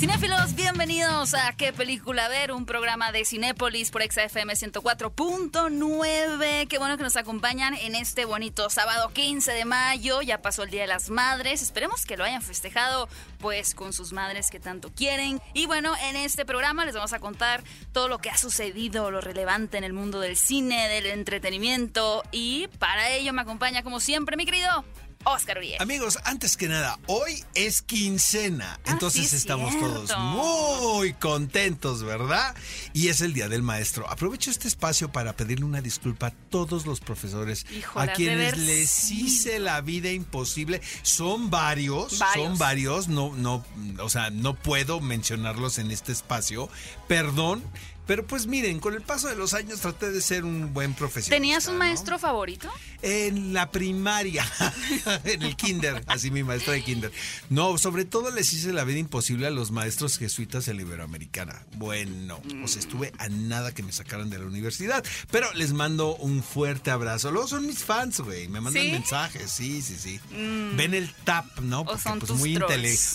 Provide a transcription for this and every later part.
Cinéfilos, bienvenidos a ¿Qué película ver? Un programa de Cinépolis por XFM 104.9. Qué bueno que nos acompañan en este bonito sábado 15 de mayo. Ya pasó el Día de las Madres. Esperemos que lo hayan festejado pues con sus madres que tanto quieren. Y bueno, en este programa les vamos a contar todo lo que ha sucedido, lo relevante en el mundo del cine, del entretenimiento. Y para ello me acompaña como siempre mi querido Oscar Uriel. Amigos, antes que nada, hoy es quincena, Ah, entonces sí, estamos cierto. todos muy contentos, ¿verdad? Y es el Día del Maestro. Aprovecho este espacio para pedirle una disculpa a todos los profesores Híjole, a quienes les hice la vida imposible. Son varios, Varios. son varios, no, no, o sea, no puedo mencionarlos en este espacio. Perdón. Pero pues miren, con el paso de los años traté de ser un buen profesional. ¿Tenías un maestro favorito? En la primaria, en el kinder, así mi maestra de kinder. No, sobre todo les hice la vida imposible a los maestros jesuitas en la Iberoamericana. Bueno, pues estuve a nada que me sacaran de la universidad, pero les mando un fuerte abrazo. Luego son mis fans, güey, me mandan ¿Sí? mensajes, sí, sí, sí. Ven el tap, ¿no? Porque, son pues, tus muy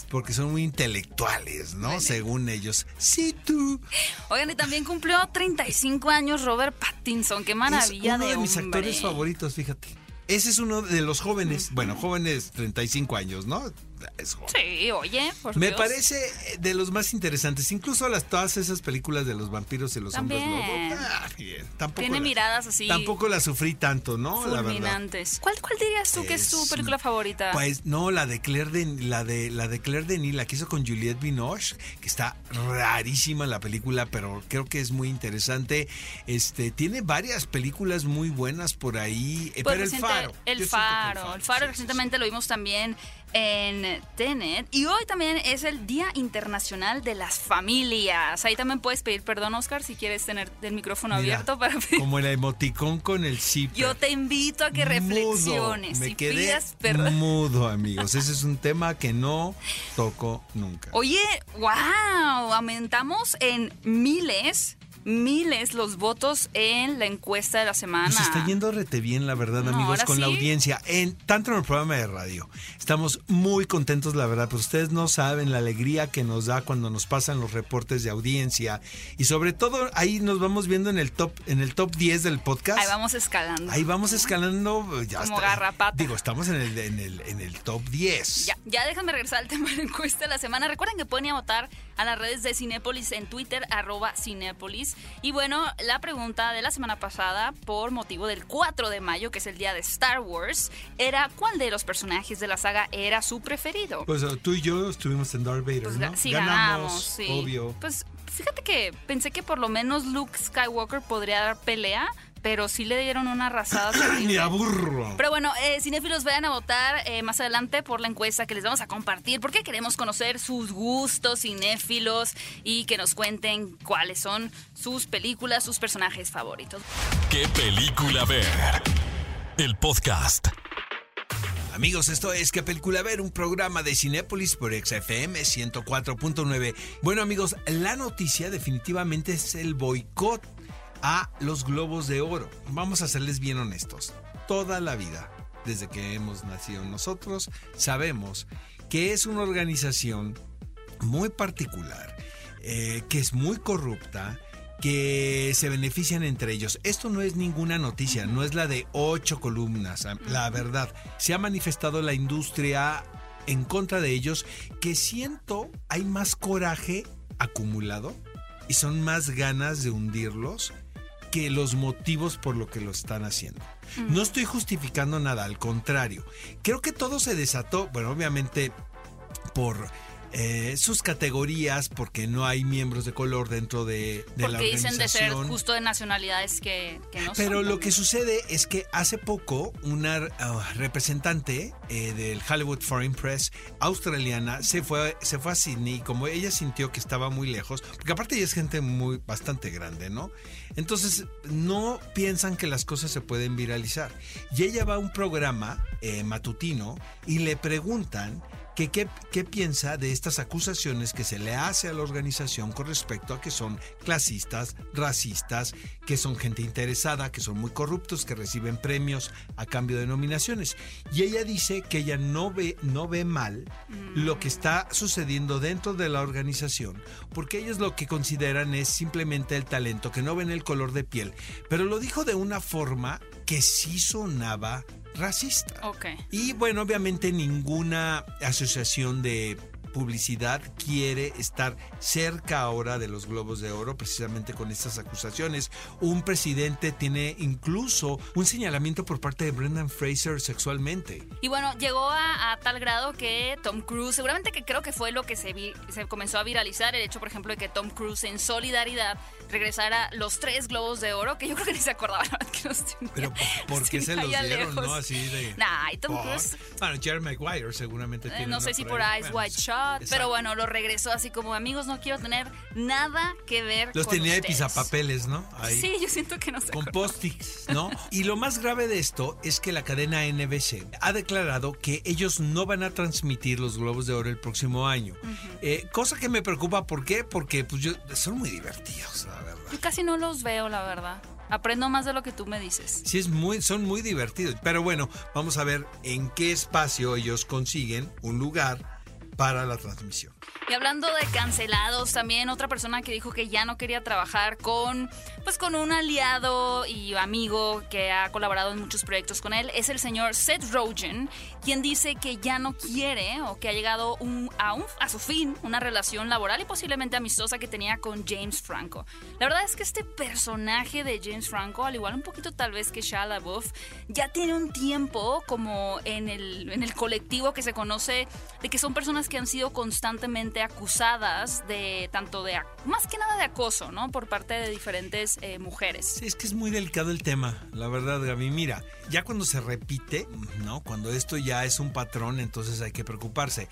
porque son muy intelectuales, ¿no? Según ellos. Sí, tú. Oigan, y también cumplió 35 años Robert Pattinson. Qué maravilla es uno de, de, mis hombre. actores favoritos, fíjate. Ese es uno de los jóvenes, bueno, jóvenes 35 años, ¿no? Sí, oye, por Me Dios. parece de los más interesantes, incluso las todas esas películas de los vampiros y los hombres También. lobo. ah, bien, tampoco Tiene la- miradas así Tampoco la sufrí tanto, ¿no? Fulminantes. ¿Cuál, ¿Cuál dirías tú que es tu película favorita? Pues no, la de Claire de la de la de Claire Denis, la que hizo con Juliette Binoche, que está rarísima la película, pero creo que es muy interesante. Este tiene varias películas muy buenas por ahí, eh, Pues pero el faro. El Faro. El Faro sí, sí, recientemente lo vimos también en Tenet. Y hoy también es el Día Internacional de las Familias. Ahí también puedes pedir perdón, Oscar, si quieres tener el micrófono Mira, abierto para pedir. Como el emoticón con el zipper. Yo te invito a que reflexiones Me y quedé pidas perdón. mudo, amigos. Ese es un tema que no toco nunca. Oye, wow, aumentamos en miles, miles los votos en la encuesta de la semana. Nos está yendo rete bien, la verdad, No, amigos, con la audiencia, en tanto en el programa de radio. Estamos muy contentos, la verdad, pero ustedes no saben la alegría que nos da cuando nos pasan los reportes de audiencia y sobre todo ahí nos vamos viendo en el top en el top 10 del podcast. Ahí vamos escalando. Ahí vamos escalando, ya Como está. garrapata. Digo, estamos en el en el en el top 10. Ya, ya déjame regresar al tema de la encuesta de la semana. Recuerden que pueden ir a votar a las redes de Cinépolis en Twitter, arroba Cinépolis. Y bueno, la pregunta de la semana pasada, por motivo del 4 de mayo, que es el día de Star Wars, era ¿cuál de los personajes de la saga era su preferido? Pues tú y yo estuvimos en Darth Vader, Pues ¿no? sí, ganamos, sí. obvio. Pues fíjate que pensé que por lo menos Luke Skywalker podría dar pelea, pero sí le dieron una arrasada. terrible. Me aburro. Pero bueno, eh, cinéfilos, vayan a votar eh, más adelante por la encuesta que les vamos a compartir, porque queremos conocer sus gustos cinéfilos y que nos cuenten cuáles son sus películas, sus personajes favoritos. ¿Qué película ver? El podcast. Amigos, esto es ¿Qué película ver? Un programa de Cinépolis por XFM 104.9. Bueno, amigos, la noticia definitivamente es el boicot a los globos de oro. Vamos a serles bien honestos. Toda la vida, desde que hemos nacido nosotros, sabemos que es una organización muy particular, eh, que es muy corrupta, que se benefician entre ellos. Esto no es ninguna noticia, no es la de ocho columnas. La verdad, se ha manifestado la industria en contra de ellos, que siento hay más coraje acumulado y son más ganas de hundirlos que los motivos por lo que lo están haciendo. No estoy justificando nada, al contrario. Creo que todo se desató, bueno, obviamente por eh, sus categorías, porque no hay miembros de color dentro de, de la Porque dicen de ser organización. justo de nacionalidades que, que no Pero son. lo que sucede es que hace poco una ah, representante eh, del Hollywood Foreign Press australiana se fue, se fue a Sydney y como ella sintió que estaba muy lejos, porque aparte ella es gente muy bastante grande, ¿no? Entonces no piensan que las cosas se pueden viralizar. Y ella va a un programa eh, matutino y le preguntan que qué, piensa de estas acusaciones que se le hace a la organización con respecto a que son clasistas, racistas, que son gente interesada, que son muy corruptos, que reciben premios a cambio de nominaciones. Y ella dice que ella no ve, no ve mal lo que está sucediendo dentro de la organización, porque ellos lo que consideran es simplemente el talento, que no ven el color de piel. Pero lo dijo de una forma que sí sonaba racista. Ok. Y bueno, obviamente ninguna asociación de publicidad quiere estar cerca ahora de los globos de oro precisamente con estas acusaciones. Un presidente tiene incluso un señalamiento por parte de Brendan Fraser sexualmente. Y bueno, llegó a, a tal grado que Tom Cruise, seguramente que creo que fue lo que se, vi- se comenzó a viralizar, el hecho, por ejemplo, de que Tom Cruise en solidaridad regresara los tres globos de oro, que yo creo que ni se acordaba la verdad que los tenía. Pero ¿por qué se los dieron, lejos. no? Así de... Nah, y Tom. Cruise, Bueno, Jerry Maguire seguramente eh, tiene no sé si por por ahí. Ice Pero bueno, lo regresó así como amigos, no quiero tener nada que ver Los con tenía de ustedes". pisapapeles, ¿no? Ahí. Sí, yo siento que no se con post-its, ¿no? Y lo más grave de esto es que la cadena NBC ha declarado que ellos no van a transmitir los Globos de Oro el próximo año. Eh, cosa que me preocupa, ¿por qué? Porque pues, yo- son muy divertidos, la verdad. Yo casi no los veo, la verdad. Aprendo más de lo que tú me dices. Sí, es muy, son muy divertidos. Pero bueno, vamos a ver en qué espacio ellos consiguen un lugar para la transmisión. Y hablando de cancelados, también otra persona que dijo que ya no quería trabajar con, pues con un aliado y amigo que ha colaborado en muchos proyectos con él es el señor Seth Rogen, quien dice que ya no quiere o que ha llegado un- a, un- a su fin una relación laboral y posiblemente amistosa que tenía con James Franco. La verdad es que este personaje de James Franco, al igual un poquito tal vez que Shia LaBeouf, ya tiene un tiempo como en el, en el colectivo que se conoce de que son personas que han sido constantemente acusadas de tanto de, más que nada de acoso, ¿no? Por parte de diferentes eh, mujeres. Sí, es que es muy delicado el tema, la verdad, Gaby. Mira, ya cuando se repite, ¿no? Cuando esto ya es un patrón, entonces hay que preocuparse.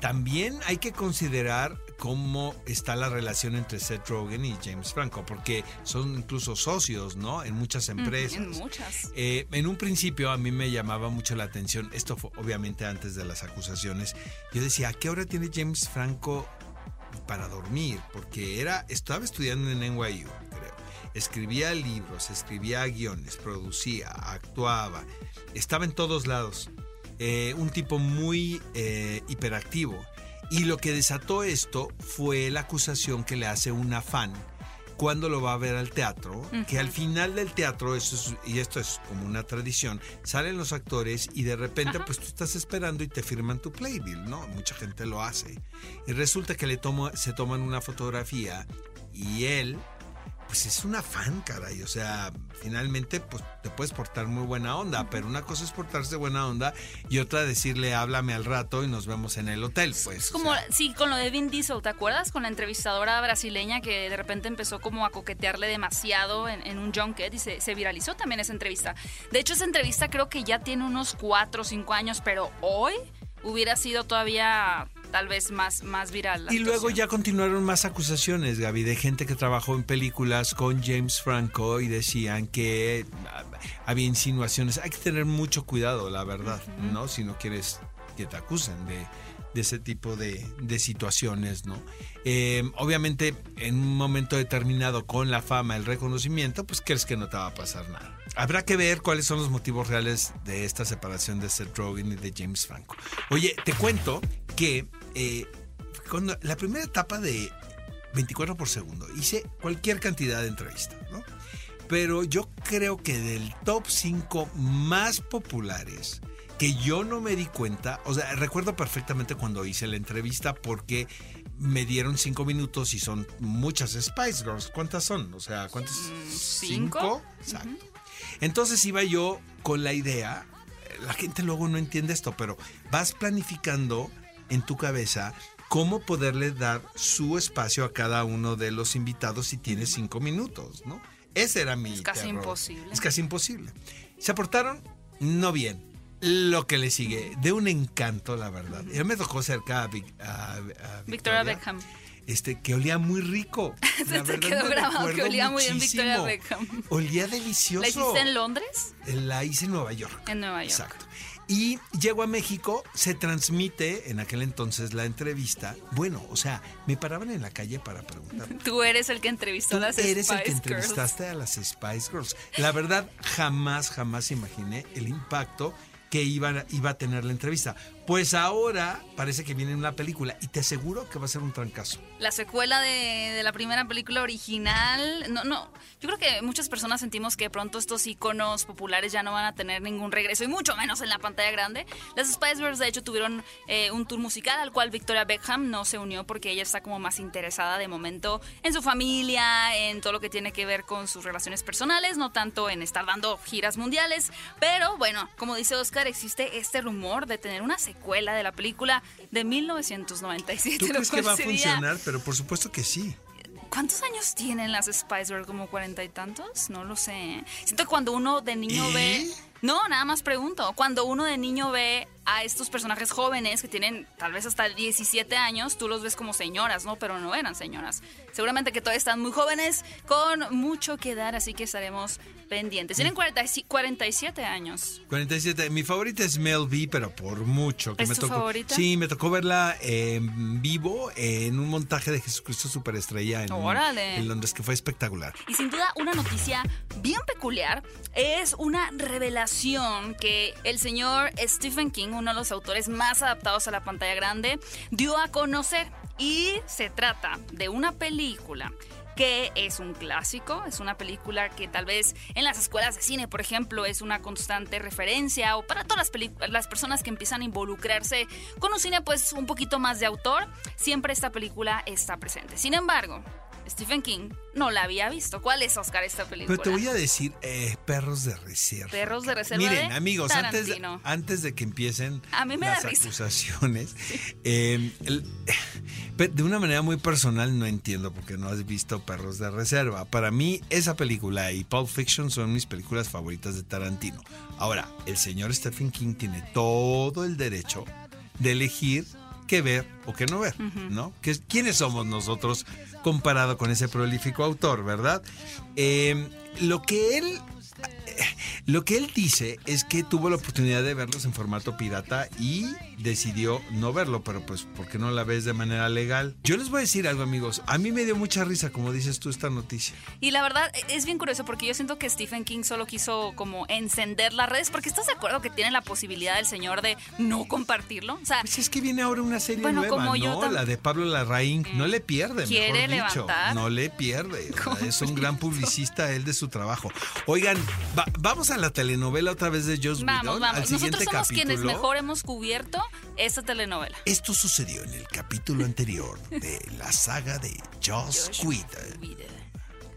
También hay que considerar cómo está la relación entre Seth Rogen y James Franco, porque son incluso socios, ¿no? En muchas empresas. En muchas. Eh, en un principio a mí me llamaba mucho la atención, esto fue obviamente antes de las acusaciones, yo decía, ¿a qué hora tiene James Franco para dormir? Porque era, estaba estudiando en NYU, creo. Escribía libros, escribía guiones, producía, actuaba, estaba en todos lados. Eh, un tipo muy eh, hiperactivo. Y lo que desató esto fue la acusación que le hace una fan cuando lo va a ver al teatro, que al final del teatro, es- y esto es como una tradición, salen los actores y de repente pues tú estás esperando y te firman tu playbill, ¿no? Mucha gente lo hace. Y resulta que le toma, se toman una fotografía y él, pues es una fan, caray. O sea, finalmente pues te puedes portar muy buena onda, pero una cosa es portarse buena onda y otra decirle háblame al rato y nos vemos en el hotel, pues. Es o como, sea. sí, con lo de Vin Diesel, ¿te acuerdas? Con la entrevistadora brasileña que de repente empezó como a coquetearle demasiado en, en un junket y se, se viralizó también esa entrevista. De hecho, esa entrevista creo que ya tiene unos 4 o 5 años, pero hoy hubiera sido todavía tal vez más, más viral. la Y luego ya continuaron más acusaciones, Gaby, de gente que trabajó en películas con James Franco y decían que ah, había insinuaciones. Hay que tener mucho cuidado, la verdad, ¿no? Si no quieres que te acusen de, de ese tipo de, de situaciones, ¿no? Eh, obviamente, en un momento determinado, con la fama, el reconocimiento, pues crees que no te va a pasar nada. Habrá que ver cuáles son los motivos reales de esta separación de Seth Rogen y de James Franco. Oye, te cuento que eh, cuando la primera etapa de 24 por segundo hice cualquier cantidad de entrevistas, ¿no? Pero yo creo que del top 5 más populares que yo no me di cuenta, o sea, recuerdo perfectamente cuando hice la entrevista porque me dieron 5 minutos y son muchas Spice Girls. ¿Cuántas son? O sea, ¿cuántas? Mm, ¿cinco? Exacto. Entonces iba yo con la idea, la gente luego no entiende esto, pero vas planificando en tu cabeza cómo poderle dar su espacio a cada uno de los invitados si tienes cinco minutos, ¿no? Ese era mi Es casi terror. imposible. Es casi imposible. Se aportaron no bien. Lo que le sigue, de un encanto, la verdad. Yo me tocó cerca a, Vic- a- a Victoria Beckham. este, que olía muy rico. Se La te verdad quedó grabado que olía muy bien. Victoria Beckham. Olía delicioso. ¿La hiciste en Londres? La hice en Nueva York. En Nueva York. Exacto. Y llego a México, se transmite en aquel entonces la entrevista. Bueno, o sea, me paraban en la calle para preguntar. Tú eres el que entrevistó a las eres Spice el que Girls. entrevistaste a las Spice Girls. La verdad, jamás, jamás imaginé el impacto que iba, iba a tener la entrevista. Pues ahora parece que viene una película y te aseguro que va a ser un trancazo. La secuela de, de la primera película original. No, no. Yo creo que muchas personas sentimos que de pronto estos iconos populares ya no van a tener ningún regreso y mucho menos en la pantalla grande. Las Spice Girls, de hecho, tuvieron eh, un tour musical al cual Victoria Beckham no se unió porque ella está como más interesada de momento en su familia, en todo lo que tiene que ver con sus relaciones personales, no tanto en estar dando giras mundiales. Pero bueno, como dice Oscar, existe este rumor de tener una secuela de la película de 1997. ¿Tú crees que va a funcionar? Pero por supuesto que sí. ¿Cuántos años tienen las Spice Girls? ¿Como cuarenta y tantos? No lo sé. Siento que cuando uno de niño ve... No, nada más pregunto. Cuando uno de niño ve a estos personajes jóvenes que tienen tal vez hasta 17 años, tú los ves como señoras, ¿no? Pero no eran señoras. Seguramente que todavía están muy jóvenes, con mucho que dar, así que estaremos pendientes. Tienen 40 y- 47 años. 47. Mi favorita es Mel B, pero por mucho. Que ¿Es me tu tocó, favorita? Sí, me tocó verla en vivo en un montaje de Jesucristo Superestrella en, Órale. en Londres, que fue espectacular. Y sin duda una noticia bien peculiar es una revelación que el señor Stephen King, uno de los autores más adaptados a la pantalla grande, dio a conocer. Y se trata de una película que es un clásico, es una película que tal vez en las escuelas de cine, por ejemplo, es una constante referencia o para todas las, personas que empiezan a involucrarse con un cine pues un poquito más de autor, siempre esta película está presente. Sin embargo, Stephen King no la había visto. ¿Cuál es, Oscar, esta película? Pero te voy a decir, eh, perros de reserva. Perros de reserva Miren, de amigos, antes antes de que empiecen A mí me da las acusaciones, eh, el- de una manera muy personal no entiendo por qué no has visto Perros de Reserva. Para mí, esa película y Pulp Fiction son mis películas favoritas de Tarantino. Ahora, el señor Stephen King tiene todo el derecho de elegir qué ver o qué no ver, ¿no? Es- ¿Quiénes somos nosotros comparado con ese prolífico autor, verdad? Eh, lo que él lo que él dice es que tuvo la oportunidad de verlos en formato pirata y decidió no verlo, pero pues ¿por qué no la ves de manera legal? Yo les voy a decir algo, amigos. A mí me dio mucha risa, como dices tú, esta noticia. Y la verdad es bien curioso porque yo siento que Stephen King solo quiso como encender las redes porque estás de acuerdo que tiene la posibilidad el señor de no compartirlo. O sea, Pues es que viene ahora una serie Bueno, nueva, como ¿no? La de Pablo Larraín. No le pierde, Quiere mejor dicho. levantar. No le pierde. O sea, ¿Cómo es un gran publicista él de su trabajo. Oigan, va- vamos a la telenovela otra vez de Joss vamos, Whedon. Al vamos. Nosotros somos quienes mejor hemos cubierto esta telenovela. Esto sucedió en el capítulo anterior de la saga de Joss. Whedon.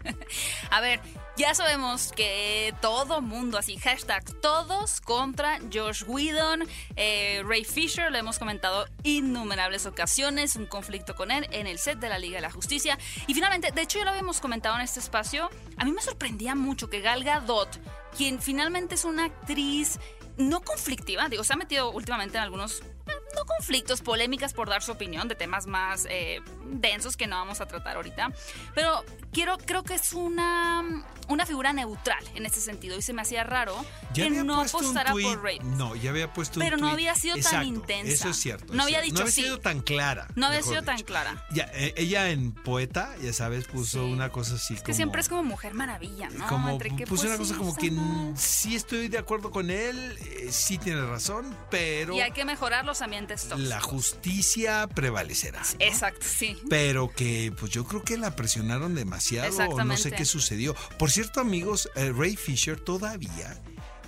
A ver, ya sabemos que todo mundo, así, hashtag todos contra Josh Whedon. Eh, Ray Fisher, lo hemos comentado innumerables ocasiones, un conflicto con él en el set de la Liga de la Justicia. Y finalmente, de hecho ya lo habíamos comentado en este espacio, a mí me sorprendía mucho que Gal Gadot, quien finalmente es una actriz no conflictiva, digo, se ha metido últimamente en algunos no conflictos, polémicas por dar su opinión de temas más eh, densos que no vamos a tratar ahorita. Pero quiero, creo que es una, una figura neutral en ese sentido. Y se me hacía raro Ya que no apostara tuit- por Ray. No, ya había puesto un Pero no tuit. había sido tan intensa. Eso es cierto. No es había cierto. dicho No había sí. sido tan clara. No había sido tan clara. Ya, eh, ella en poeta, ya sabes, puso Sí. una cosa así Es que como. siempre es como mujer maravilla, ¿no? como Entre que, puso pues, una cosa sí, como que sí estoy de acuerdo con él, eh, sí tiene razón, pero Y hay que mejorar los ambientes tóxicos. la justicia prevalecerá. ¿no? Exacto, sí. Pero que pues yo creo que la presionaron demasiado o no sé qué sucedió. Por cierto, amigos, eh, Ray Fisher todavía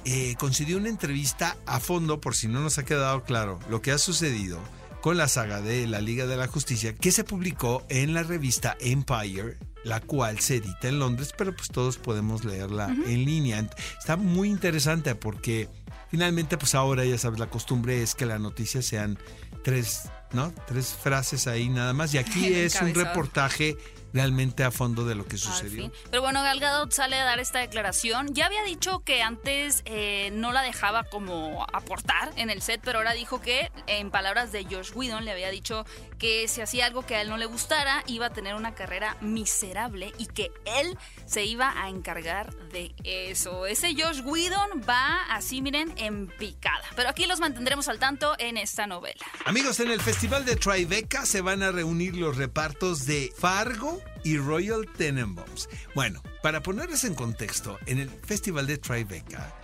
eh, concedió una entrevista a fondo, por si no nos ha quedado claro lo que ha sucedido con la saga de la Liga de la Justicia, que se publicó en la revista Empire, la cual se edita en Londres, pero pues todos podemos leerla en línea. Está muy interesante porque finalmente pues ahora ya sabes, la costumbre es que las noticias sean tres ¿no? Tres frases ahí nada más. Y aquí es un reportaje realmente a fondo de lo que sucedió. Pero bueno, Gal Gadot sale a dar esta declaración. Ya había dicho que antes eh, no la dejaba como aportar en el set, pero ahora dijo que, en palabras de Josh Whedon, le había dicho que si hacía algo que a él no le gustara, iba a tener una carrera miserable y que él se iba a encargar de eso. Ese Josh Whedon va así, miren, en picada. Pero aquí los mantendremos al tanto en esta novela. Amigos, en el Festival de Tribeca se van a reunir los repartos de Fargo y Royal Tenenbaums. Bueno, para ponerles en contexto, en el Festival de Tribeca,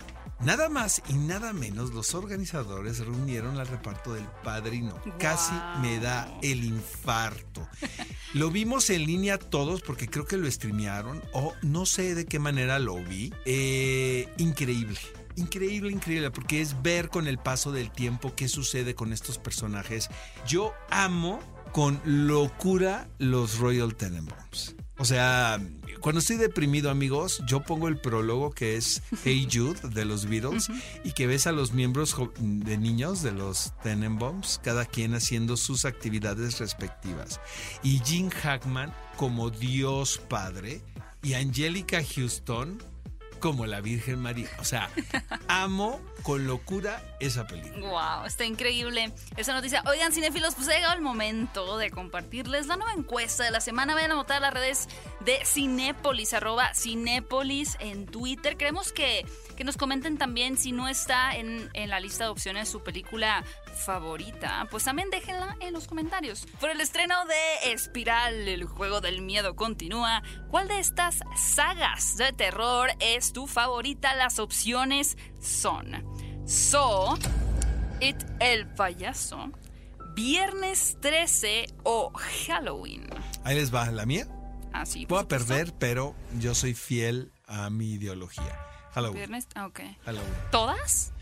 nada más y nada menos los organizadores reunieron al reparto del Padrino. Casi me da el infarto. Lo vimos en línea todos porque creo que lo streamearon o no sé de qué manera lo vi. Eh, increíble. Increíble, increíble, porque es ver con el paso del tiempo qué sucede con estos personajes. Yo amo con locura los Royal Tenenbaums. O sea, cuando estoy deprimido, amigos, yo pongo el prólogo que es Hey Jude de los Beatles y que ves a los miembros de niños de los Tenenbaums, cada quien haciendo sus actividades respectivas. Y Gene Hackman como Dios Padre y Angelica Houston como la Virgen María. O sea, amo con locura esa película. Wow, está increíble esa noticia. Oigan, cinéfilos, pues ha llegado el momento de compartirles la nueva encuesta de la semana. Vayan a votar a las redes de Cinépolis, arroba Cinépolis en Twitter. Queremos que, que nos comenten también si no está en, en la lista de opciones su película favorita. Pues también déjenla en los comentarios. Por el estreno de Espiral, el juego del miedo continúa. ¿Cuál de estas sagas de terror es tu favorita? Las opciones son So, It el payaso, Viernes 13 o Halloween. Ahí les va la mía. Así. Puedo perder, pero yo soy fiel a mi ideología. Halloween. Viernes, ah, ok. Halloween. ¿Todas?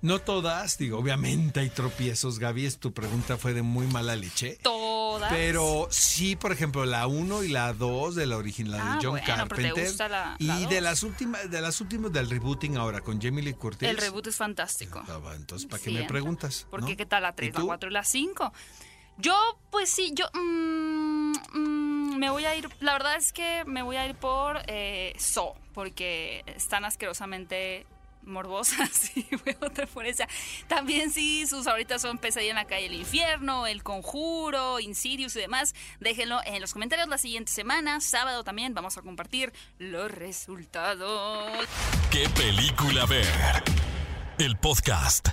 No todas, digo, obviamente hay tropiezos, Gaby, es- tu pregunta fue de muy mala leche. Todas. Pero sí, por ejemplo, la 1 y la 2 de la original, la Ah, de John bueno, pero te Carpenter. gusta la- y la de las últimas, de las últimas del rebooting ahora con Jamie Lee Curtis. El reboot es fantástico. Ah, Entonces, ¿para qué me preguntas? Porque no? qué tal la ¿Y 3, la tú? 4 y la 5. Yo, pues sí, yo mm, mm, me voy a ir, la verdad es que me voy a ir por eh, So, porque están asquerosamente morbosas y voy a votar por esa. También sí, sus favoritas son Pesadilla en la calle del infierno, El Conjuro, Insidious y demás. Déjenlo en los comentarios la siguiente semana. Sábado también vamos a compartir los resultados. ¿Qué película ver? El podcast.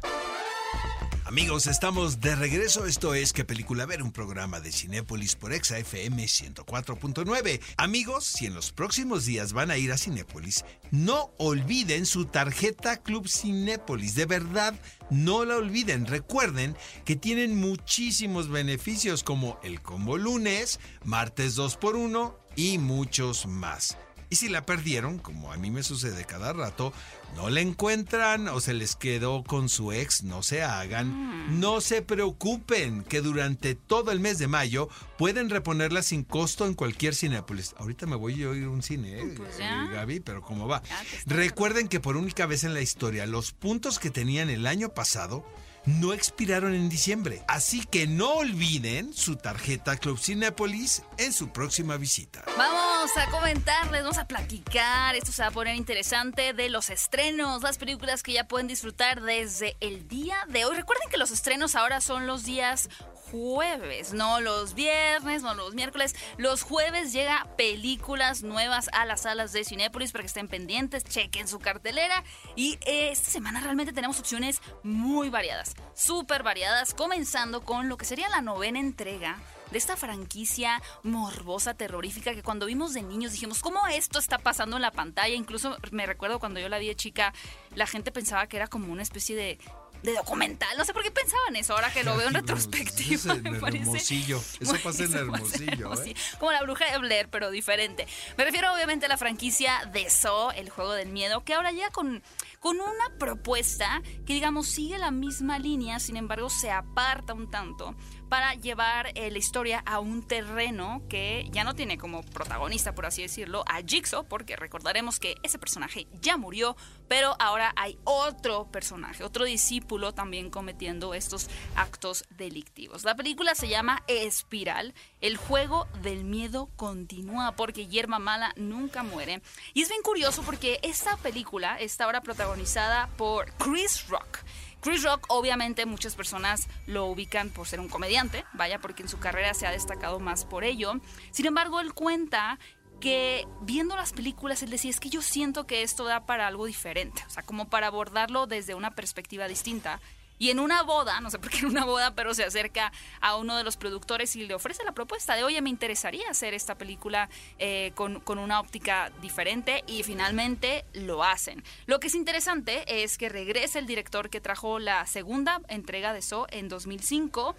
Amigos, estamos de regreso. Esto es ¿Qué película ver? Un programa de Cinépolis por Exa FM 104.9. Amigos, si en los próximos días van a ir a Cinépolis, no olviden su tarjeta Club Cinépolis. De verdad, no la olviden. Recuerden que tienen muchísimos beneficios como el combo lunes, martes 2x1 y muchos más. Y si la perdieron, como a mí me sucede cada rato, no la encuentran o se les quedó con su ex, no se hagan. No se preocupen, que durante todo el mes de mayo pueden reponerla sin costo en cualquier Cinépolis. Ahorita me voy a ir a un cine, ¿eh, Pues eh, Gaby, pero ¿cómo va? Recuerden que por única vez en la historia, los puntos que tenían el año pasado no expiraron en diciembre. Así que no olviden su tarjeta Club Cinépolis en su próxima visita. Vamos a comentarles, vamos a platicar, esto se va a poner interesante, de los estrenos, las películas que ya pueden disfrutar desde el día de hoy. Recuerden que los estrenos ahora son los días jueves, no los viernes, no los miércoles. Los jueves llega películas nuevas a las salas de Cinépolis para que estén pendientes, chequen su cartelera. Y eh, esta semana realmente tenemos opciones muy variadas, súper variadas, comenzando con lo que sería la novena entrega de esta franquicia morbosa, terrorífica, que cuando vimos de niños dijimos, ¿cómo esto está pasando en la pantalla? Incluso me recuerdo cuando yo la vi de chica, la gente pensaba que era como una especie de, de documental. No sé por qué pensaban eso, ahora que lo veo en retrospectiva. Eso es me parece- Hermosillo. Eso pasa en Hermosillo, ¿eh? Como la bruja de Blair, pero diferente. Me refiero obviamente a la franquicia de So, el juego del miedo, que ahora llega con, con una propuesta que digamos sigue la misma línea, sin embargo se aparta un tanto para llevar eh, la historia a un terreno que ya no tiene como protagonista, por así decirlo, a Jigsaw, porque recordaremos que ese personaje ya murió, pero ahora hay otro personaje, otro discípulo también cometiendo estos actos delictivos. La película se llama Espiral, el juego del miedo continúa porque Yerma Mala nunca muere. Y es bien curioso porque esta película está ahora protagonizada por Chris Rock. Chris Rock, obviamente, muchas personas lo ubican por ser un comediante, vaya, porque en su carrera se ha destacado más por ello. Sin embargo, él cuenta que viendo las películas, él decía, es que yo siento que esto da para algo diferente, o sea, como para abordarlo desde una perspectiva distinta. Y en una boda, no sé por qué en una boda, pero se acerca a uno de los productores y le ofrece la propuesta de, oye, me interesaría hacer esta película eh, con, con, una óptica diferente y finalmente lo hacen. Lo que es interesante es que regresa el director que trajo la segunda entrega de So en 2005.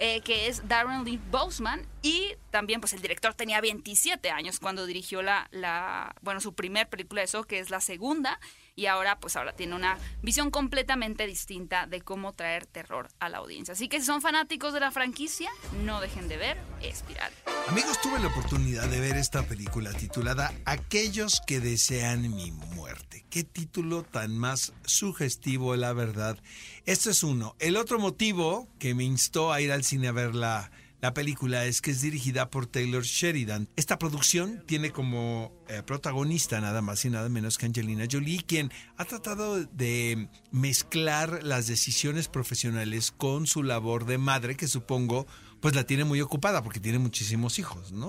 Eh, que es Darren Lee Boseman y también pues el director tenía 27 años cuando dirigió la, la bueno su primer película de eso que es la segunda y ahora pues ahora tiene una visión completamente distinta de cómo traer terror a la audiencia. Así que si son fanáticos de la franquicia, no dejen de ver Espiral. Amigos, tuve la oportunidad de ver esta película titulada Aquellos que desean mi muerte. Qué título tan más sugestivo, la verdad. Este es uno. El otro motivo que me instó a ir al cine a verla la película es que es dirigida por Taylor Sheridan. Esta producción tiene como eh, protagonista nada más y nada menos que Angelina Jolie, quien ha tratado de mezclar las decisiones profesionales con su labor de madre, que supongo pues la tiene muy ocupada porque tiene muchísimos hijos, ¿no?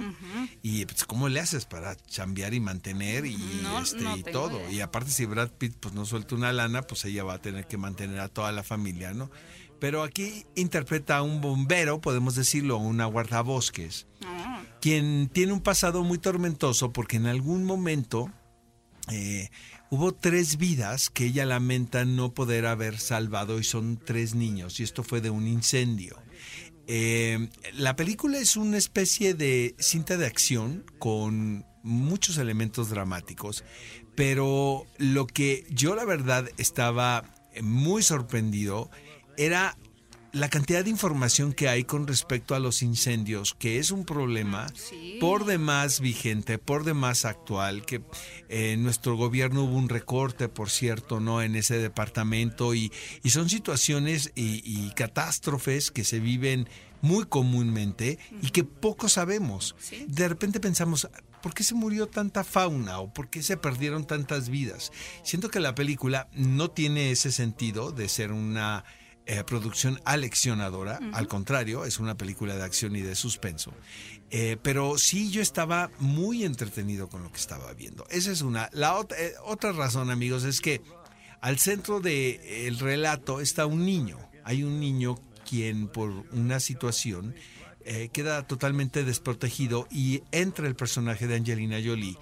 Y pues cómo le haces para chambear y mantener y, este, y todo. Y aparte si Brad Pitt pues no suelta una lana, pues ella va a tener que mantener a toda la familia, ¿no? Pero aquí interpreta a un bombero, podemos decirlo, una guardabosques, ah. quien tiene un pasado muy tormentoso porque en algún momento eh, hubo tres vidas que ella lamenta no poder haber salvado y son tres niños y esto fue de un incendio. Eh, la película es una especie de cinta de acción con muchos elementos dramáticos, pero lo que yo la verdad estaba muy sorprendido era la cantidad de información que hay con respecto a los incendios, que es un problema por demás vigente, por demás actual, que en eh, nuestro gobierno hubo un recorte, por cierto, no en ese departamento, y, y son situaciones y, catástrofes que se viven muy comúnmente y que poco sabemos. De repente pensamos, ¿por qué se murió tanta fauna o por qué se perdieron tantas vidas? Siento que la película no tiene ese sentido de ser una eh, producción aleccionadora, al contrario, es una película de acción y de suspenso. Eh, pero sí, yo estaba muy entretenido con lo que estaba viendo. Esa es una. La eh, otra razón, amigos, es que al centro del relato está un niño. Hay un niño quien por una situación queda totalmente desprotegido y entra el personaje de Angelina Jolie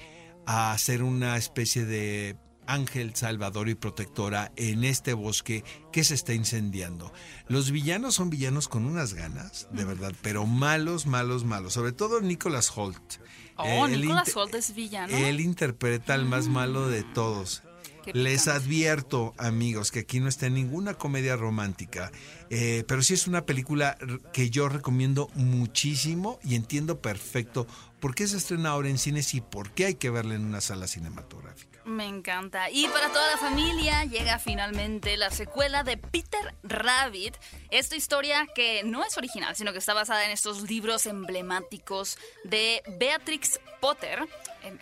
a hacer una especie de ángel salvador y protectora en este bosque que se está incendiando. Los villanos son villanos con unas ganas, de verdad, pero malos, malos, malos. Sobre todo Nicholas Holt. Oh, Nicholas Holt es villano. Él interpreta al más malo de todos. Les advierto, amigos, que aquí no está ninguna comedia romántica, eh, pero sí es una película que yo recomiendo muchísimo y entiendo perfecto por qué se estrena ahora en cines y por qué hay que verla en una sala cinematográfica. Me encanta. Y para toda la familia llega finalmente la secuela de Peter Rabbit. Esta historia que no es original, sino que está basada en estos libros emblemáticos de Beatrix Potter. Em,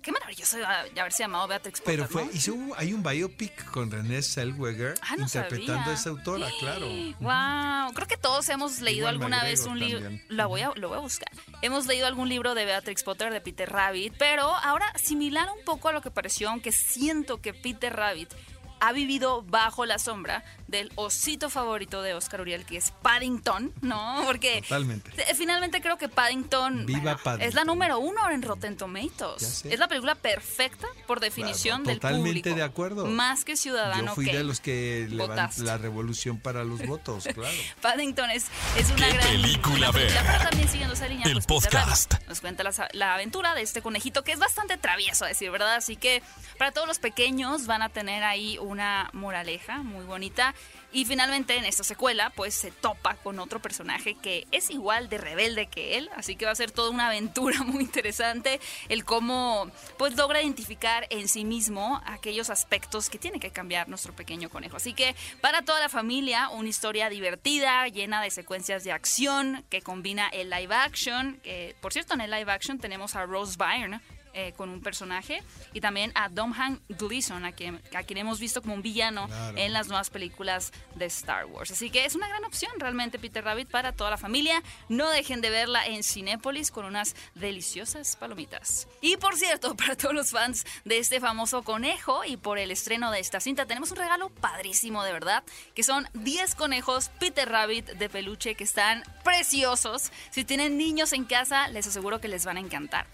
qué, maravilloso haberse llamado Beatrix Potter. Pero fue, hizo hay un biopic con René Zellweger ah, interpretando a esa autora, claro. Wow, creo que todos hemos leído alguna vez un libro. Lo voy, a, lo voy a buscar. Hemos leído algún libro de Beatrix Potter de Peter Rabbit, pero ahora similar un poco a lo que pareció, aunque siento que Peter Rabbit ha vivido bajo la sombra del osito favorito de Oscar Uriel, que es Paddington, ¿no? Porque Totalmente. finalmente creo que Paddington, es la número uno en Rotten Tomatoes. Es la película perfecta por definición del público. Totalmente de acuerdo. Más que ciudadano. Yo fui de los que levantaron la revolución para los votos, claro. Paddington es, es una gran película ver? también siguiendo esa línea. El pues, podcast. Nos cuenta la, la aventura de este conejito que es bastante travieso, a decir verdad. Así que para todos los pequeños van a tener ahí un una moraleja muy bonita. Y finalmente en esta secuela pues se topa con otro personaje que es igual de rebelde que él, así que va a ser toda una aventura muy interesante el cómo pues logra identificar en sí mismo aquellos aspectos que tiene que cambiar nuestro pequeño conejo. Así que para toda la familia una historia divertida, llena de secuencias de acción que combina el live action, que por cierto en el live action tenemos a Rose Byrne eh, con un personaje y también a Domhnall Gleeson, a quien, a quien hemos visto como un villano en las nuevas películas de Star Wars. Así que es una gran opción realmente Peter Rabbit para toda la familia. No dejen de verla en Cinépolis con unas deliciosas palomitas. Y por cierto, para todos los fans de este famoso conejo y por el estreno de esta cinta, tenemos un regalo padrísimo de verdad, que son 10 conejos Peter Rabbit de peluche que están preciosos. Si tienen niños en casa, les aseguro que les van a encantar.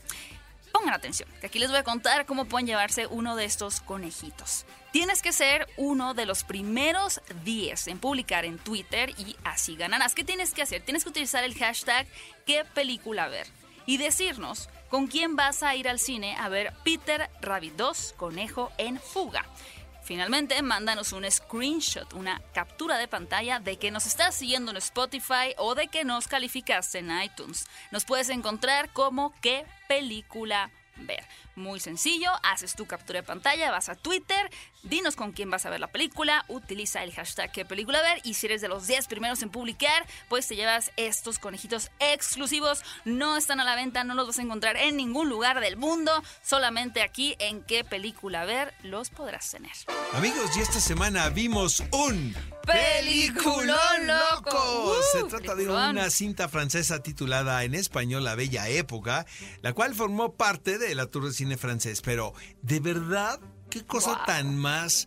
Pongan atención, que aquí les voy a contar cómo pueden llevarse uno de estos conejitos. Tienes que ser uno de los primeros 10 en publicar en Twitter y así ganarás. ¿Qué tienes que hacer? Tienes que utilizar el hashtag qué película ver y decirnos con quién vas a ir al cine a ver Peter Rabbit 2, Conejo en Fuga. Finalmente, mándanos un screenshot, una captura de pantalla de que nos estás siguiendo en Spotify o de que nos calificaste en iTunes. Nos puedes encontrar como qué película ver. Muy sencillo, haces tu captura de pantalla, vas a Twitter, dinos con quién vas a ver la película, utiliza el hashtag que película ver y si eres de los 10 primeros en publicar, pues te llevas estos conejitos exclusivos. No están a la venta, no los vas a encontrar en ningún lugar del mundo, solamente aquí en qué película ver los podrás tener. Amigos, y esta semana vimos un Peliculón loco. Se Uh, trata de una cinta francesa titulada en español La Bella Época, la cual formó parte de la Tour de Cine francés. Pero, de verdad, qué cosa Wow. tan más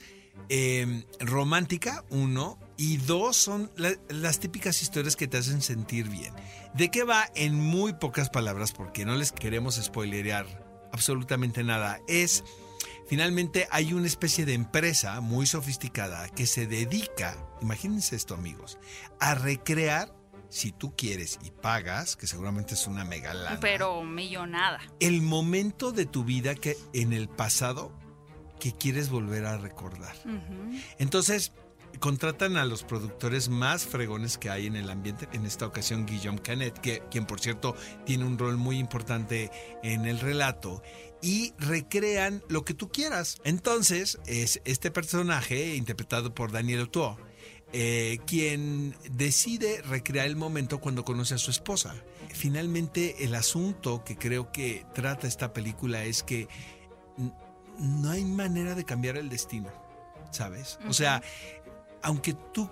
eh, romántica, uno, y dos, son la- las típicas historias que te hacen sentir bien. ¿De qué va? En muy pocas palabras, porque no les queremos spoilerear absolutamente nada. Es Finalmente hay una especie de empresa muy sofisticada que se dedica, imagínense esto amigos, a recrear, si tú quieres y pagas, que seguramente es una mega lana, Pero millonada. el momento de tu vida que en el pasado que quieres volver a recordar. Entonces, contratan a los productores más fregones que hay en el ambiente, en esta ocasión Guillaume Canet, que, quien por cierto tiene un rol muy importante en el relato, y recrean lo que tú quieras. Entonces, es este personaje, interpretado por Daniel Otoa, eh, quien decide recrear el momento cuando conoce a su esposa. Finalmente, el asunto que creo que trata esta película es que no hay manera de cambiar el destino, ¿sabes? O sea, aunque tú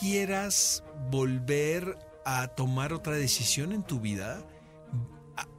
quieras volver a tomar otra decisión en tu vida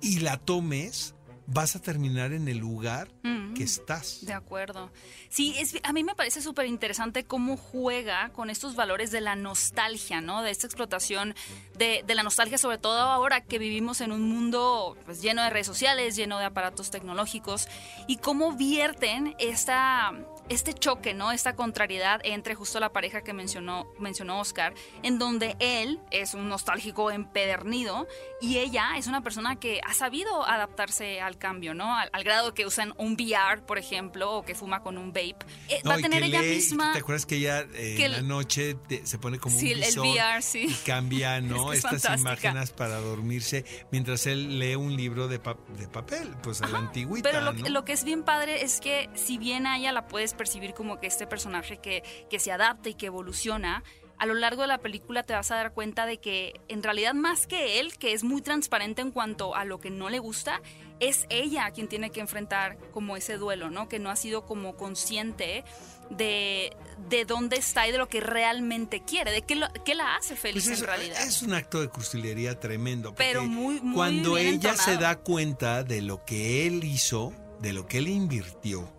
y la tomes, vas a terminar en el lugar que estás. De acuerdo. Sí, es, a mí me parece súper interesante cómo juega con estos valores de la nostalgia, ¿no? De esta explotación de, de la nostalgia, sobre todo ahora que vivimos en un mundo pues, lleno de redes sociales, lleno de aparatos tecnológicos, y cómo vierten esta, este choque, ¿no? Esta contrariedad entre justo la pareja que mencionó, mencionó Oscar, en donde él es un nostálgico empedernido y ella es una persona que ha sabido adaptarse al cambio, ¿no? Al, al grado que usan un VR, por ejemplo, o que fuma con un vape. Eh, va a tener ella lee- misma... ¿Te acuerdas que ella eh, que en la noche te- se pone como Sí, un el- el visor VR, sí. y cambia, ¿no? Es que es Estas fantástica. imágenes para dormirse mientras él lee un libro de, pa- de papel, pues a la antigüita, Pero lo, ¿no? que- lo que es bien padre es que si bien a ella la puedes percibir como que este personaje que, que se adapta y que evoluciona, a lo largo de la película te vas a dar cuenta de que en realidad más que él, que es muy transparente en cuanto a lo que no le gusta, es ella quien tiene que enfrentar como ese duelo, ¿no? Que no ha sido como consciente de, de dónde está y de lo que realmente quiere, de qué, lo- qué la hace feliz Pues es, en realidad. es un acto de cursilería tremendo. Pero muy- muy Cuando bien ella se da cuenta de lo que él hizo, de lo que él invirtió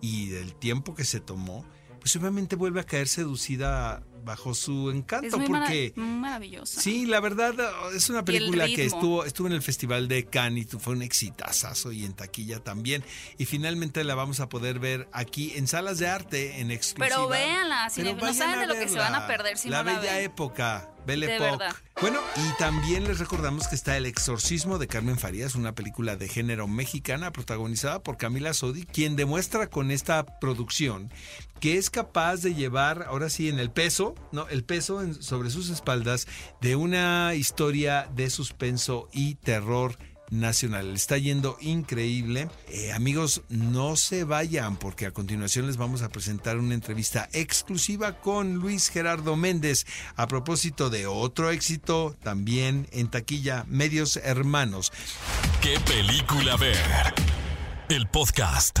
y del tiempo que se tomó, pues obviamente vuelve a caer seducida bajo su encanto. es muy mara- porque maravillosa. Sí, la verdad es una el película que estuvo, estuvo en el Festival de Cannes y fue un exitazazo y en taquilla también. Y finalmente la vamos a poder ver aquí en salas de arte en exclusiva. Pero véanla, Pero cine- no saben de lo que se van a perder si la no la bella ven. época, Belle. Bueno, y también les recordamos que está El exorcismo de Carmen Farías, una película de género mexicana protagonizada por Camila Sodi, quien demuestra con esta producción que es capaz de llevar, ahora sí, en el peso, ¿no? El peso sobre sus espaldas de una historia de suspenso y terror nacional. está yendo increíble. Eh, amigos, no se vayan porque a continuación les vamos a presentar una entrevista exclusiva con Luis Gerardo Méndez a propósito de otro éxito también en taquilla Medios Hermanos. ¿Qué película ver? El podcast.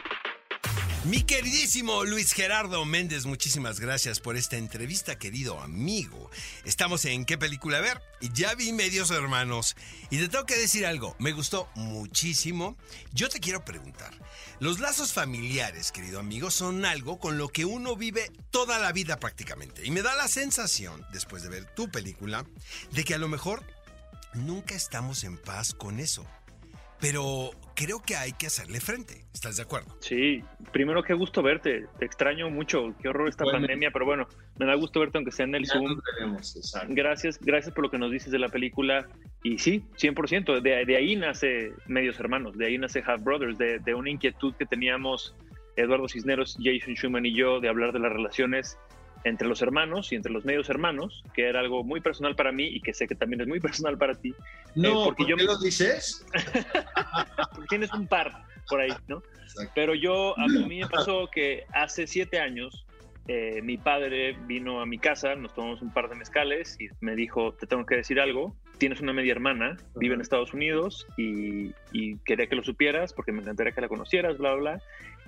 Mi queridísimo Luis Gerardo Méndez, muchísimas gracias por esta entrevista, querido amigo. Estamos en ¿Qué película ver? Y ya vi Medios Hermanos. Y te tengo que decir algo, me gustó muchísimo. Yo te quiero preguntar, los lazos familiares, querido amigo, son algo con lo que uno vive toda la vida prácticamente. Y me da la sensación, después de ver tu película, de que a lo mejor nunca estamos en paz con eso pero creo que hay que hacerle frente. ¿Estás de acuerdo? Sí, primero qué gusto verte. Te extraño mucho. Qué horror esta pandemia, pero bueno, me da gusto verte aunque sea en el Zoom. gracias, gracias por lo que nos dices de la película. Y sí, 100%. De, de ahí nace Medios Hermanos, de ahí nace Half Brothers, de, de una inquietud que teníamos Eduardo Cisneros, Jason Schumann y yo de hablar de las relaciones entre los hermanos y entre los medios hermanos, que era algo muy personal para mí y que sé que también es muy personal para ti. No, eh, porque yo qué lo dices? porque tienes un par por ahí, ¿no? Pero yo, a mí me pasó que hace siete años eh, mi padre vino a mi casa, nos tomamos un par de mezcales y me dijo, te tengo que decir algo, tienes una media hermana, vive en Estados Unidos y, y, quería que lo supieras porque me encantaría que la conocieras, bla, bla, bla.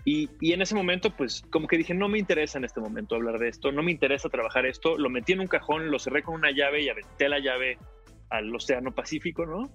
Y, en ese momento, pues como que dije, no me interesa en este momento hablar de esto, no me interesa trabajar esto, lo metí en un cajón, lo cerré con una llave y aventé la llave al Océano Pacífico, ¿no?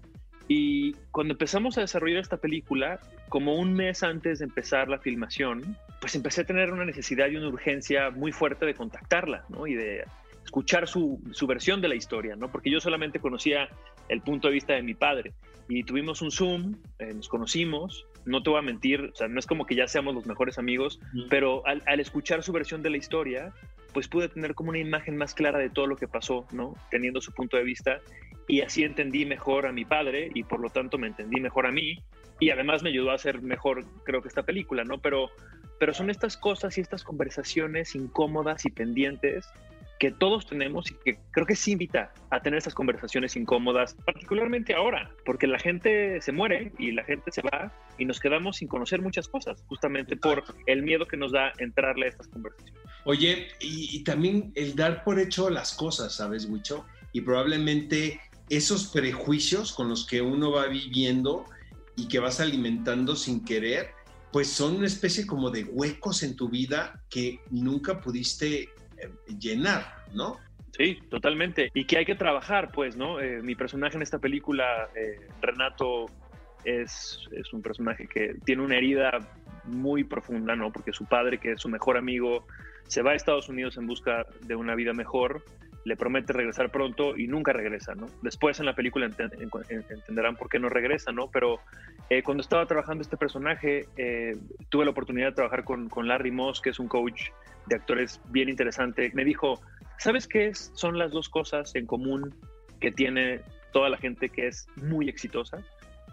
Y cuando empezamos a desarrollar esta película, como un mes antes de empezar la filmación, pues empecé a tener una necesidad y una urgencia muy fuerte de contactarla, ¿no? Y de escuchar su, su versión de la historia, ¿no? Porque yo solamente conocía el punto de vista de mi padre. Y tuvimos un Zoom, eh, nos conocimos, no te voy a mentir, o sea, no es como que ya seamos los mejores amigos, pero al, al, escuchar su versión de la historia, pues pude tener como una imagen más clara de todo lo que pasó, ¿no? Teniendo su punto de vista. Y así entendí mejor a mi padre y por lo tanto me entendí mejor a mí. Y además me ayudó a hacer mejor, creo que esta película, ¿no? Pero, pero son estas cosas y estas conversaciones incómodas y pendientes que todos tenemos y que creo que sí invita a tener esas conversaciones incómodas, particularmente ahora, porque la gente se muere y la gente se va y nos quedamos sin conocer muchas cosas, justamente por el miedo que nos da entrarle a estas conversaciones. Oye, y, también el dar por hecho las cosas, ¿sabes, Wicho? Y probablemente esos prejuicios con los que uno va viviendo y que vas alimentando sin querer, pues son una especie como de huecos en tu vida que nunca pudiste llenar, ¿no? Sí, totalmente. Y que hay que trabajar, pues, ¿no? Eh, mi personaje en esta película, eh, Renato, es, es, un personaje que tiene una herida muy profunda, ¿no? Porque su padre, que es su mejor amigo, se va a Estados Unidos en busca de una vida mejor, le promete regresar pronto y nunca regresa, ¿no? Después en la película entenderán por qué no regresa, ¿no? Pero cuando estaba trabajando este personaje, tuve la oportunidad de trabajar con, con Larry Moss, que es un coach de actores bien interesante, me dijo, ¿sabes qué son las dos cosas en común que tiene toda la gente que es muy exitosa?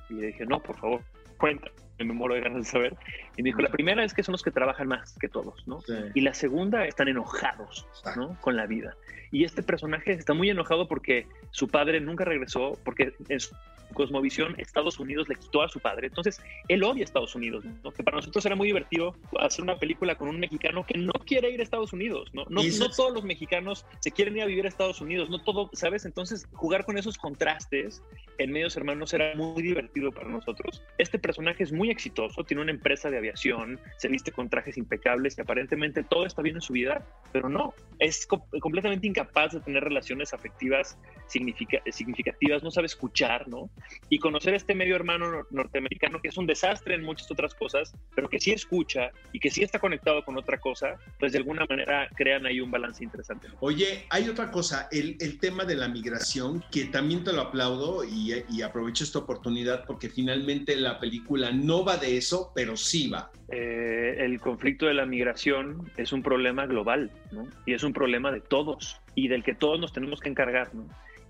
Y le dije, no, por favor, cuenta, me muero de ganas de saber. Y me dijo, la primera es que son los que trabajan más que todos, ¿no? Y la segunda, están enojados, ¿no? Con la vida. Y este personaje está muy enojado porque su padre nunca regresó, porque en su cosmovisión Estados Unidos le quitó a su padre. Entonces, él odia a Estados Unidos, ¿no? Que para nosotros era muy divertido hacer una película con un mexicano que no quiere ir a Estados Unidos, ¿no? No, no todos los mexicanos se quieren ir a vivir a Estados Unidos, no todo, ¿sabes? Entonces, jugar con esos contrastes en medios hermanos era muy divertido para nosotros. Este personaje es muy muy exitoso, tiene una empresa de aviación, se viste con trajes impecables y aparentemente todo está bien en su vida, pero no, es completamente incapaz de tener relaciones afectivas significativas, no sabe escuchar, ¿no? Y conocer este medio hermano norteamericano que es un desastre en muchas otras cosas, pero que sí escucha y que sí está conectado con otra cosa, pues de alguna manera crean ahí un balance interesante. Oye, hay otra cosa, el, el tema de la migración, que también te lo aplaudo y, y aprovecho esta oportunidad porque finalmente la película no va de eso, pero sí va. Eh, el conflicto de la migración es un problema global, ¿no? Y es un problema de todos y del que todos nos tenemos que encargar, ¿no?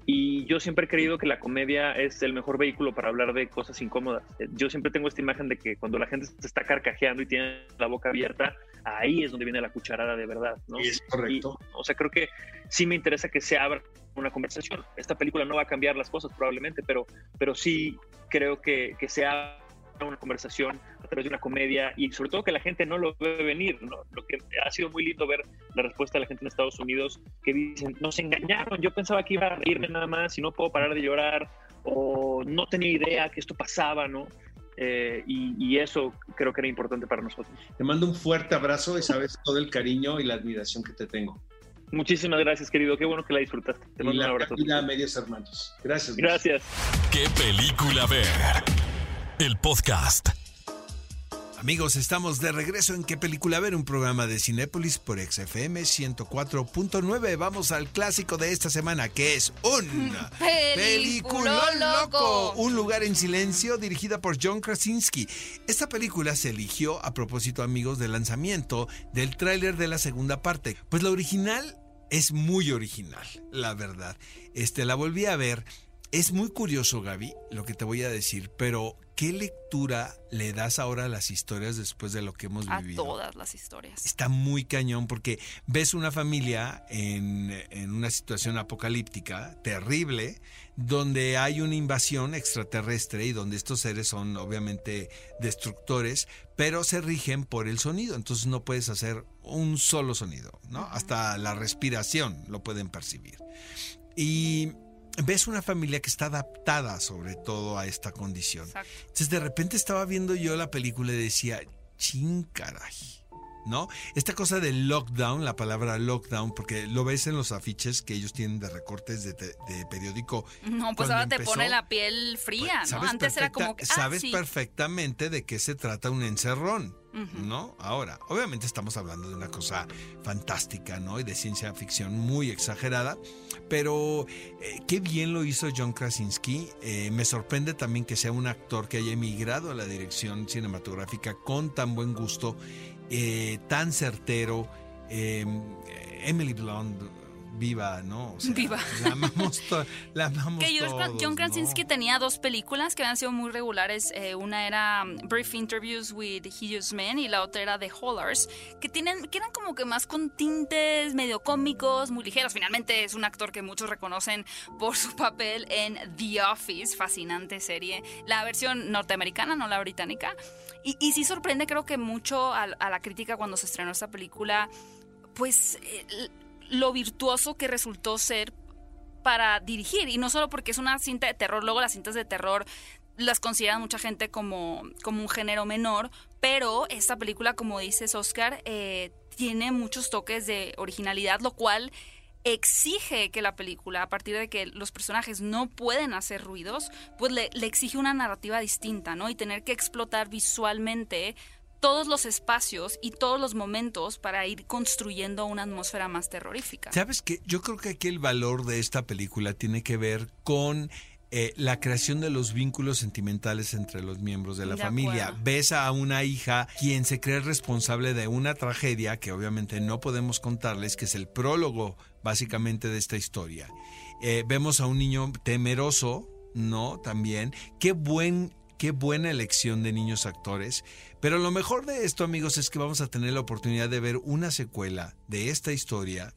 Y yo siempre he creído que la comedia es el mejor vehículo para hablar de cosas incómodas. Eh, yo siempre tengo esta imagen de que cuando la gente se está carcajeando y tiene la boca abierta, ahí es donde viene la cucharada de verdad, ¿no? Es correcto. o sea, creo que sí me interesa que se abra una conversación. Esta película no va a cambiar las cosas probablemente, pero, pero sí creo que, que se abra una conversación a través de una comedia y sobre todo que la gente no lo ve venir. ¿no? Lo que ha sido muy lindo ver la respuesta de la gente en Estados Unidos que dicen, nos engañaron, yo pensaba que iba a reírme nada más y no puedo parar de llorar o no tenía idea que esto pasaba, ¿no? Eh, y, y, eso creo que era importante para nosotros. Te mando un fuerte abrazo y sabes todo el cariño y la admiración que te tengo. Muchísimas gracias, querido. Qué bueno que la disfrutaste. Te mando un abrazo. Y medios hermanos. Gracias. Gracias. ¿Qué película ver? El podcast. Amigos, estamos de regreso en ¿Qué película ver? Un programa de Cinépolis por XFM 104.9. Vamos al clásico de esta semana, que es un película loco. Un lugar en silencio, dirigida por John Krasinski. Esta película se eligió a propósito, amigos, del lanzamiento del tráiler de la segunda parte. Pues la original es muy original, la verdad. Este, la volví a ver. Es muy curioso, Gaby, lo que te voy a decir, pero ¿Qué lectura le das ahora a las historias después de lo que hemos vivido? A todas las historias. Está muy cañón porque ves una familia en, en, una situación apocalíptica terrible, donde hay una invasión extraterrestre y donde estos seres son obviamente destructores, pero se rigen por el sonido. Entonces no puedes hacer un solo sonido, ¿no? Hasta la respiración lo pueden percibir. Y ves una familia que está adaptada sobre todo a esta condición. Entonces de repente estaba viendo yo la película y decía, caray. ¿No? Esta cosa del lockdown, la palabra lockdown, porque lo ves en los afiches que ellos tienen de recortes de, periódico. No, pues ahora te pone la piel fría, pues, ¿no? Antes era como que. Ah, sabes perfectamente de qué se trata un encerrón. ¿No? Ahora, obviamente estamos hablando de una cosa fantástica, ¿no? Y de ciencia ficción muy exagerada, pero eh, qué bien lo hizo John Krasinski. Eh, me sorprende también que sea un actor que haya emigrado a la dirección cinematográfica con tan buen gusto, eh, tan certero. Emily Blunt viva, ¿no? viva. La amamos, la amamos que John Krasinski tenía dos películas que habían sido muy regulares. Eh, una era um, Brief Interviews with Hideous Men y la otra era The Hollers, que, tienen, que eran como que más con tintes medio cómicos, muy ligeros. Finalmente es un actor que muchos reconocen por su papel en The Office, fascinante serie. La versión norteamericana, no la británica. Y, y sí sorprende creo que mucho a, a la crítica cuando se estrenó esta película pues eh, lo virtuoso que resultó ser para dirigir. Y no solo porque es una cinta de terror, luego las cintas de terror las consideran mucha gente como, como un género menor, pero esta película, como dices Oscar, eh, tiene muchos toques de originalidad, lo cual exige que la película, a partir de que los personajes no pueden hacer ruidos, pues le, le exige una narrativa distinta, ¿no? Y tener que explotar visualmente todos los espacios y todos los momentos para ir construyendo una atmósfera más terrorífica. ¿Sabes qué? Yo creo que aquí el valor de esta película tiene que ver con eh, la creación de los vínculos sentimentales entre los miembros de la familia. Ves a una hija quien se cree responsable de una tragedia que obviamente no podemos contarles, que es el prólogo básicamente de esta historia. Eh, vemos a un niño temeroso, ¿no? También. Qué buen Qué buena elección de niños actores. Pero lo mejor de esto, amigos, es que vamos a tener la oportunidad de ver una secuela de esta historia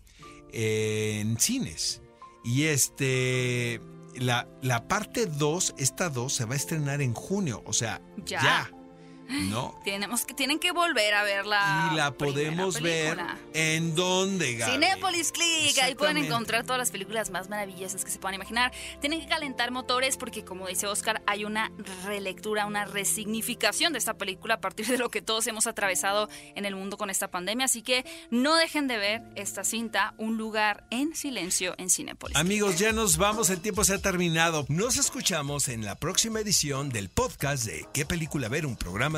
en cines. Y este. La, la parte 2, esta 2, se va a estrenar en junio. O sea, ya. ¿No? Tenemos que, tienen que volver a verla. Y la podemos ver en dónde, Gaby? Cinépolis Click. Ahí pueden encontrar todas las películas más maravillosas que se puedan imaginar. Tienen que calentar motores porque, como dice Oscar, hay una relectura, una resignificación de esta película a partir de lo que todos hemos atravesado en el mundo con esta pandemia. Así que no dejen de ver esta cinta, Un lugar en silencio en Cinépolis. Amigos, ya nos vamos. El tiempo se ha terminado. Nos escuchamos en la próxima edición del podcast de ¿Qué película ver? Un programa